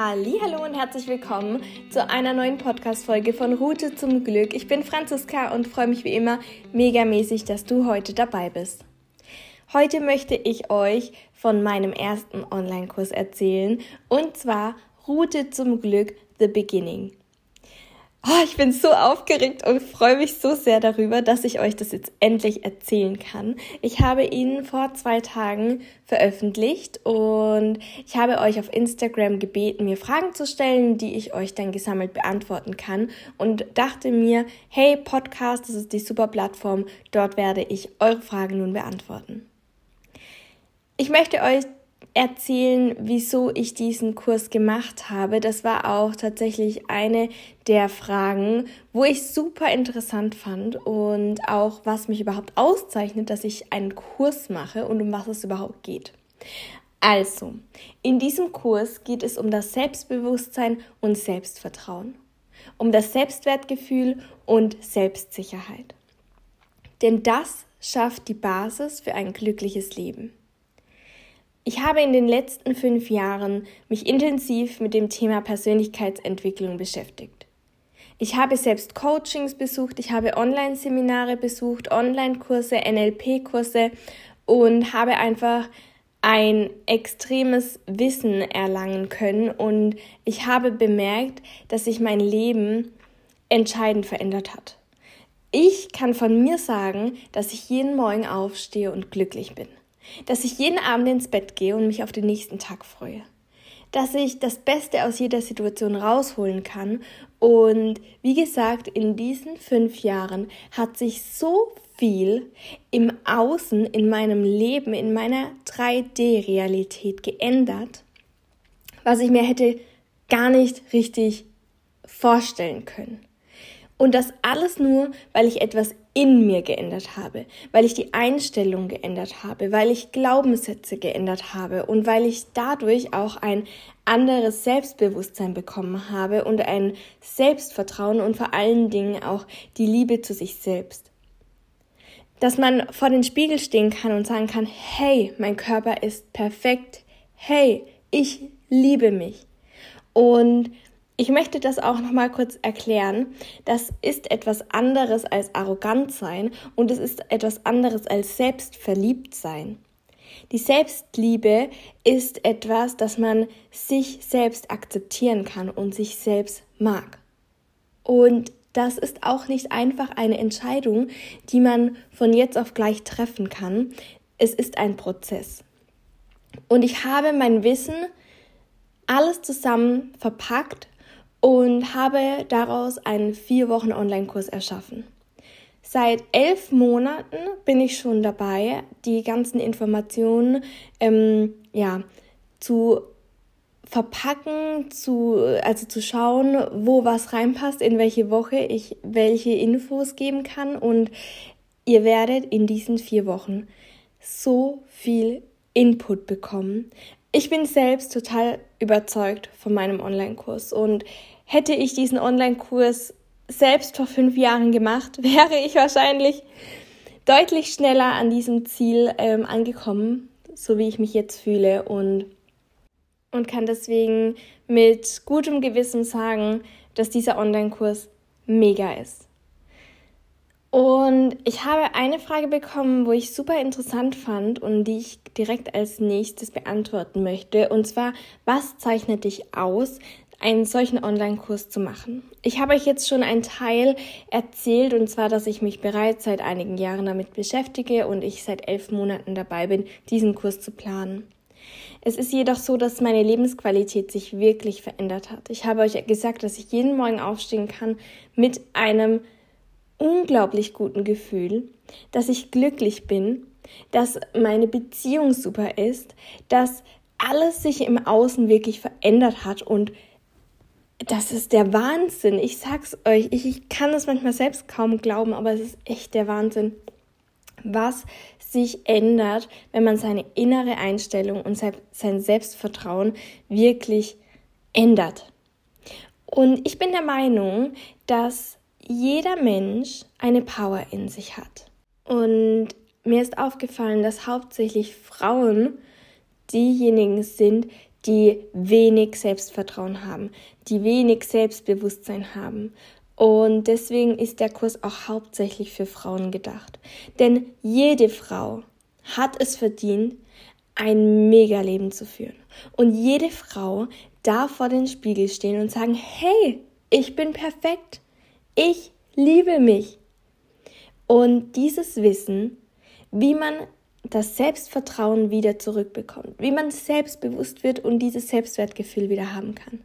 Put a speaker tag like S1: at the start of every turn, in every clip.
S1: Hallo und herzlich willkommen zu einer neuen Podcast-Folge von Route zum Glück. Ich bin Franziska und freue mich wie immer megamäßig, dass du heute dabei bist. Heute möchte ich euch von meinem ersten Online-Kurs erzählen und zwar Route zum Glück The Beginning. Oh, ich bin so aufgeregt und freue mich so sehr darüber, dass ich euch das jetzt endlich erzählen kann. Ich habe ihn vor zwei Tagen veröffentlicht und ich habe euch auf Instagram gebeten, mir Fragen zu stellen, die ich euch dann gesammelt beantworten kann und dachte mir, hey Podcast, das ist die super Plattform, dort werde ich eure Fragen nun beantworten. Ich möchte euch erzählen, wieso ich diesen Kurs gemacht habe. Das war auch tatsächlich eine der Fragen, wo ich super interessant fand und auch was mich überhaupt auszeichnet, dass ich einen Kurs mache und um was es überhaupt geht. Also, in diesem Kurs geht es um das Selbstbewusstsein und Selbstvertrauen, um das Selbstwertgefühl und Selbstsicherheit. Denn das schafft die Basis für ein glückliches Leben. Ich habe in den letzten fünf Jahren mich intensiv mit dem Thema Persönlichkeitsentwicklung beschäftigt. Ich habe selbst Coachings besucht, ich habe Online-Seminare besucht, Online-Kurse, NLP-Kurse und habe einfach ein extremes Wissen erlangen können und ich habe bemerkt, dass sich mein Leben entscheidend verändert hat. Ich kann von mir sagen, dass ich jeden Morgen aufstehe und glücklich bin dass ich jeden Abend ins Bett gehe und mich auf den nächsten Tag freue, dass ich das Beste aus jeder Situation rausholen kann und wie gesagt, in diesen fünf Jahren hat sich so viel im Außen, in meinem Leben, in meiner 3D-Realität geändert, was ich mir hätte gar nicht richtig vorstellen können. Und das alles nur, weil ich etwas in mir geändert habe, weil ich die Einstellung geändert habe, weil ich Glaubenssätze geändert habe und weil ich dadurch auch ein anderes Selbstbewusstsein bekommen habe und ein Selbstvertrauen und vor allen Dingen auch die Liebe zu sich selbst. Dass man vor den Spiegel stehen kann und sagen kann, hey, mein Körper ist perfekt, hey, ich liebe mich. Und ich möchte das auch noch mal kurz erklären. Das ist etwas anderes als arrogant sein und es ist etwas anderes als selbstverliebt sein. Die Selbstliebe ist etwas, das man sich selbst akzeptieren kann und sich selbst mag. Und das ist auch nicht einfach eine Entscheidung, die man von jetzt auf gleich treffen kann. Es ist ein Prozess. Und ich habe mein Wissen alles zusammen verpackt und habe daraus einen vier Wochen Online-Kurs erschaffen. Seit elf Monaten bin ich schon dabei, die ganzen Informationen ähm, ja, zu verpacken, zu, also zu schauen, wo was reinpasst, in welche Woche ich welche Infos geben kann. Und ihr werdet in diesen vier Wochen so viel Input bekommen. Ich bin selbst total überzeugt von meinem Online-Kurs und hätte ich diesen Online-Kurs selbst vor fünf Jahren gemacht, wäre ich wahrscheinlich deutlich schneller an diesem Ziel ähm, angekommen, so wie ich mich jetzt fühle und, und kann deswegen mit gutem Gewissen sagen, dass dieser Online-Kurs mega ist. Und ich habe eine Frage bekommen, wo ich super interessant fand und die ich direkt als nächstes beantworten möchte. Und zwar, was zeichnet dich aus, einen solchen Online-Kurs zu machen? Ich habe euch jetzt schon einen Teil erzählt, und zwar, dass ich mich bereits seit einigen Jahren damit beschäftige und ich seit elf Monaten dabei bin, diesen Kurs zu planen. Es ist jedoch so, dass meine Lebensqualität sich wirklich verändert hat. Ich habe euch gesagt, dass ich jeden Morgen aufstehen kann mit einem unglaublich guten Gefühl, dass ich glücklich bin, dass meine Beziehung super ist, dass alles sich im Außen wirklich verändert hat und das ist der Wahnsinn. Ich sag's euch, ich, ich kann es manchmal selbst kaum glauben, aber es ist echt der Wahnsinn, was sich ändert, wenn man seine innere Einstellung und sein Selbstvertrauen wirklich ändert. Und ich bin der Meinung, dass jeder Mensch eine Power in sich hat. Und mir ist aufgefallen, dass hauptsächlich Frauen diejenigen sind, die wenig Selbstvertrauen haben, die wenig Selbstbewusstsein haben. Und deswegen ist der Kurs auch hauptsächlich für Frauen gedacht. Denn jede Frau hat es verdient, ein Mega-Leben zu führen. Und jede Frau darf vor den Spiegel stehen und sagen, hey, ich bin perfekt. Ich liebe mich. Und dieses Wissen, wie man das Selbstvertrauen wieder zurückbekommt, wie man selbstbewusst wird und dieses Selbstwertgefühl wieder haben kann.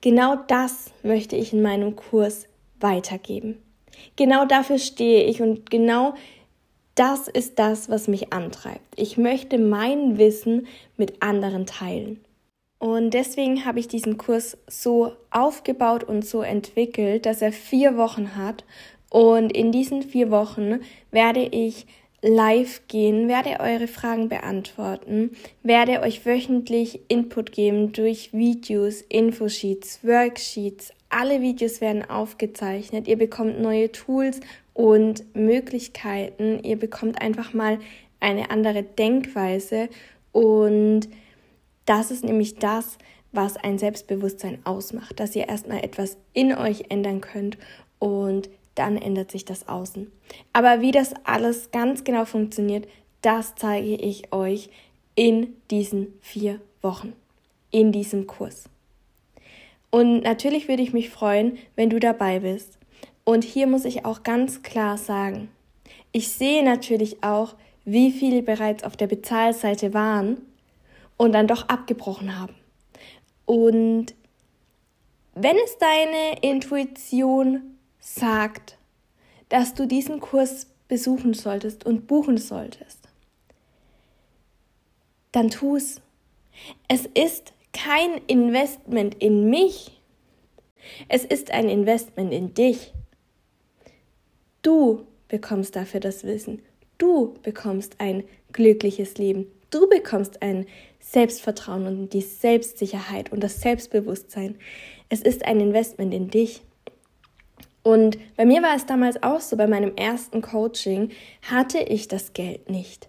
S1: Genau das möchte ich in meinem Kurs weitergeben. Genau dafür stehe ich und genau das ist das, was mich antreibt. Ich möchte mein Wissen mit anderen teilen. Und deswegen habe ich diesen Kurs so aufgebaut und so entwickelt, dass er vier Wochen hat. Und in diesen vier Wochen werde ich live gehen, werde eure Fragen beantworten, werde euch wöchentlich Input geben durch Videos, Infosheets, Worksheets. Alle Videos werden aufgezeichnet. Ihr bekommt neue Tools und Möglichkeiten. Ihr bekommt einfach mal eine andere Denkweise und das ist nämlich das, was ein Selbstbewusstsein ausmacht, dass ihr erstmal etwas in euch ändern könnt und dann ändert sich das Außen. Aber wie das alles ganz genau funktioniert, das zeige ich euch in diesen vier Wochen, in diesem Kurs. Und natürlich würde ich mich freuen, wenn du dabei bist. Und hier muss ich auch ganz klar sagen, ich sehe natürlich auch, wie viele bereits auf der Bezahlseite waren und dann doch abgebrochen haben. Und wenn es deine Intuition sagt, dass du diesen Kurs besuchen solltest und buchen solltest, dann tu es. Es ist kein Investment in mich. Es ist ein Investment in dich. Du bekommst dafür das Wissen. Du bekommst ein glückliches Leben. Du bekommst ein Selbstvertrauen und die Selbstsicherheit und das Selbstbewusstsein. Es ist ein Investment in dich. Und bei mir war es damals auch so, bei meinem ersten Coaching hatte ich das Geld nicht.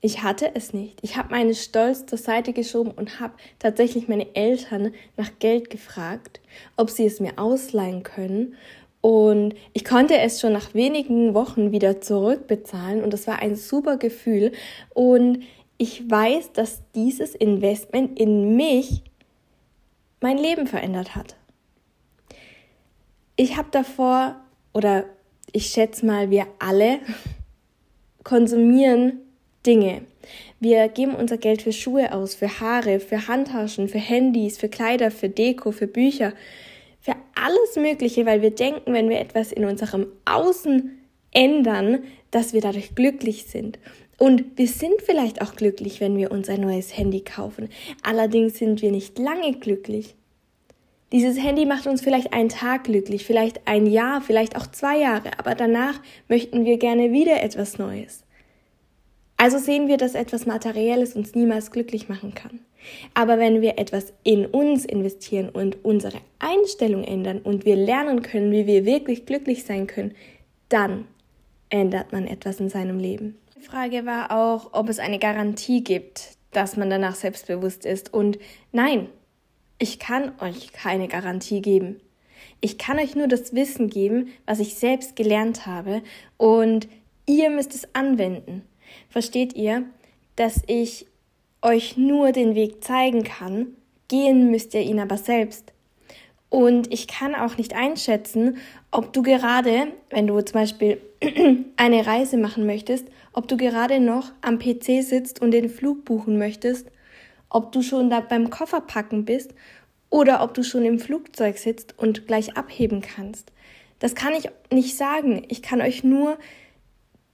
S1: Ich hatte es nicht. Ich habe meinen Stolz zur Seite geschoben und habe tatsächlich meine Eltern nach Geld gefragt, ob sie es mir ausleihen können. Und ich konnte es schon nach wenigen Wochen wieder zurückbezahlen und das war ein super Gefühl. Und ich weiß, dass dieses Investment in mich mein Leben verändert hat. Ich habe davor, oder ich schätze mal, wir alle konsumieren Dinge. Wir geben unser Geld für Schuhe aus, für Haare, für Handtaschen, für Handys, für Kleider, für Deko, für Bücher, für alles Mögliche, weil wir denken, wenn wir etwas in unserem Außen ändern, dass wir dadurch glücklich sind. Und wir sind vielleicht auch glücklich, wenn wir uns ein neues Handy kaufen. Allerdings sind wir nicht lange glücklich. Dieses Handy macht uns vielleicht einen Tag glücklich, vielleicht ein Jahr, vielleicht auch zwei Jahre, aber danach möchten wir gerne wieder etwas Neues. Also sehen wir, dass etwas Materielles uns niemals glücklich machen kann. Aber wenn wir etwas in uns investieren und unsere Einstellung ändern und wir lernen können, wie wir wirklich glücklich sein können, dann ändert man etwas in seinem Leben. Die Frage war auch, ob es eine Garantie gibt, dass man danach selbstbewusst ist. Und nein, ich kann euch keine Garantie geben. Ich kann euch nur das Wissen geben, was ich selbst gelernt habe, und ihr müsst es anwenden. Versteht ihr, dass ich euch nur den Weg zeigen kann, gehen müsst ihr ihn aber selbst. Und ich kann auch nicht einschätzen, ob du gerade, wenn du zum Beispiel eine Reise machen möchtest, ob du gerade noch am PC sitzt und den Flug buchen möchtest, ob du schon da beim Kofferpacken bist oder ob du schon im Flugzeug sitzt und gleich abheben kannst. Das kann ich nicht sagen. Ich kann euch nur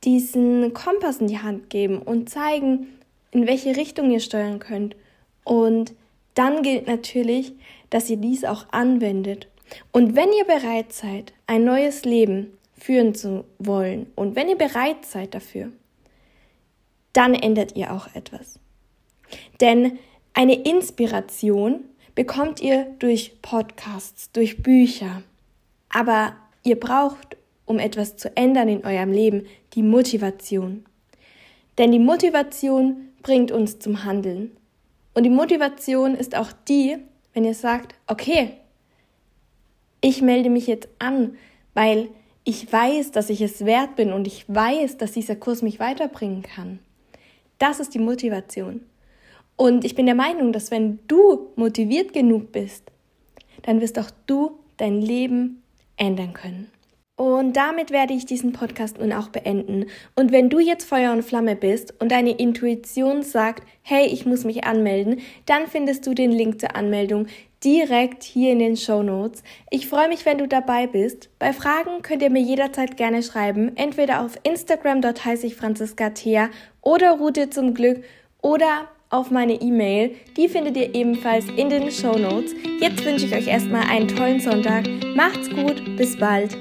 S1: diesen Kompass in die Hand geben und zeigen, in welche Richtung ihr steuern könnt. Und dann gilt natürlich, dass ihr dies auch anwendet. Und wenn ihr bereit seid, ein neues Leben führen zu wollen und wenn ihr bereit seid dafür, dann ändert ihr auch etwas. Denn eine Inspiration bekommt ihr durch Podcasts, durch Bücher. Aber ihr braucht, um etwas zu ändern in eurem Leben, die Motivation. Denn die Motivation bringt uns zum Handeln. Und die Motivation ist auch die, wenn ihr sagt, okay, ich melde mich jetzt an, weil ich weiß, dass ich es wert bin und ich weiß, dass dieser Kurs mich weiterbringen kann. Das ist die Motivation. Und ich bin der Meinung, dass wenn du motiviert genug bist, dann wirst auch du dein Leben ändern können. Und damit werde ich diesen Podcast nun auch beenden. Und wenn du jetzt Feuer und Flamme bist und deine Intuition sagt, hey, ich muss mich anmelden, dann findest du den Link zur Anmeldung direkt hier in den Show Notes. Ich freue mich, wenn du dabei bist. Bei Fragen könnt ihr mir jederzeit gerne schreiben, entweder auf Instagram, dort heiße ich Franziska Thea, oder Route zum Glück, oder auf meine E-Mail. Die findet ihr ebenfalls in den Show Notes. Jetzt wünsche ich euch erstmal einen tollen Sonntag. Macht's gut, bis bald.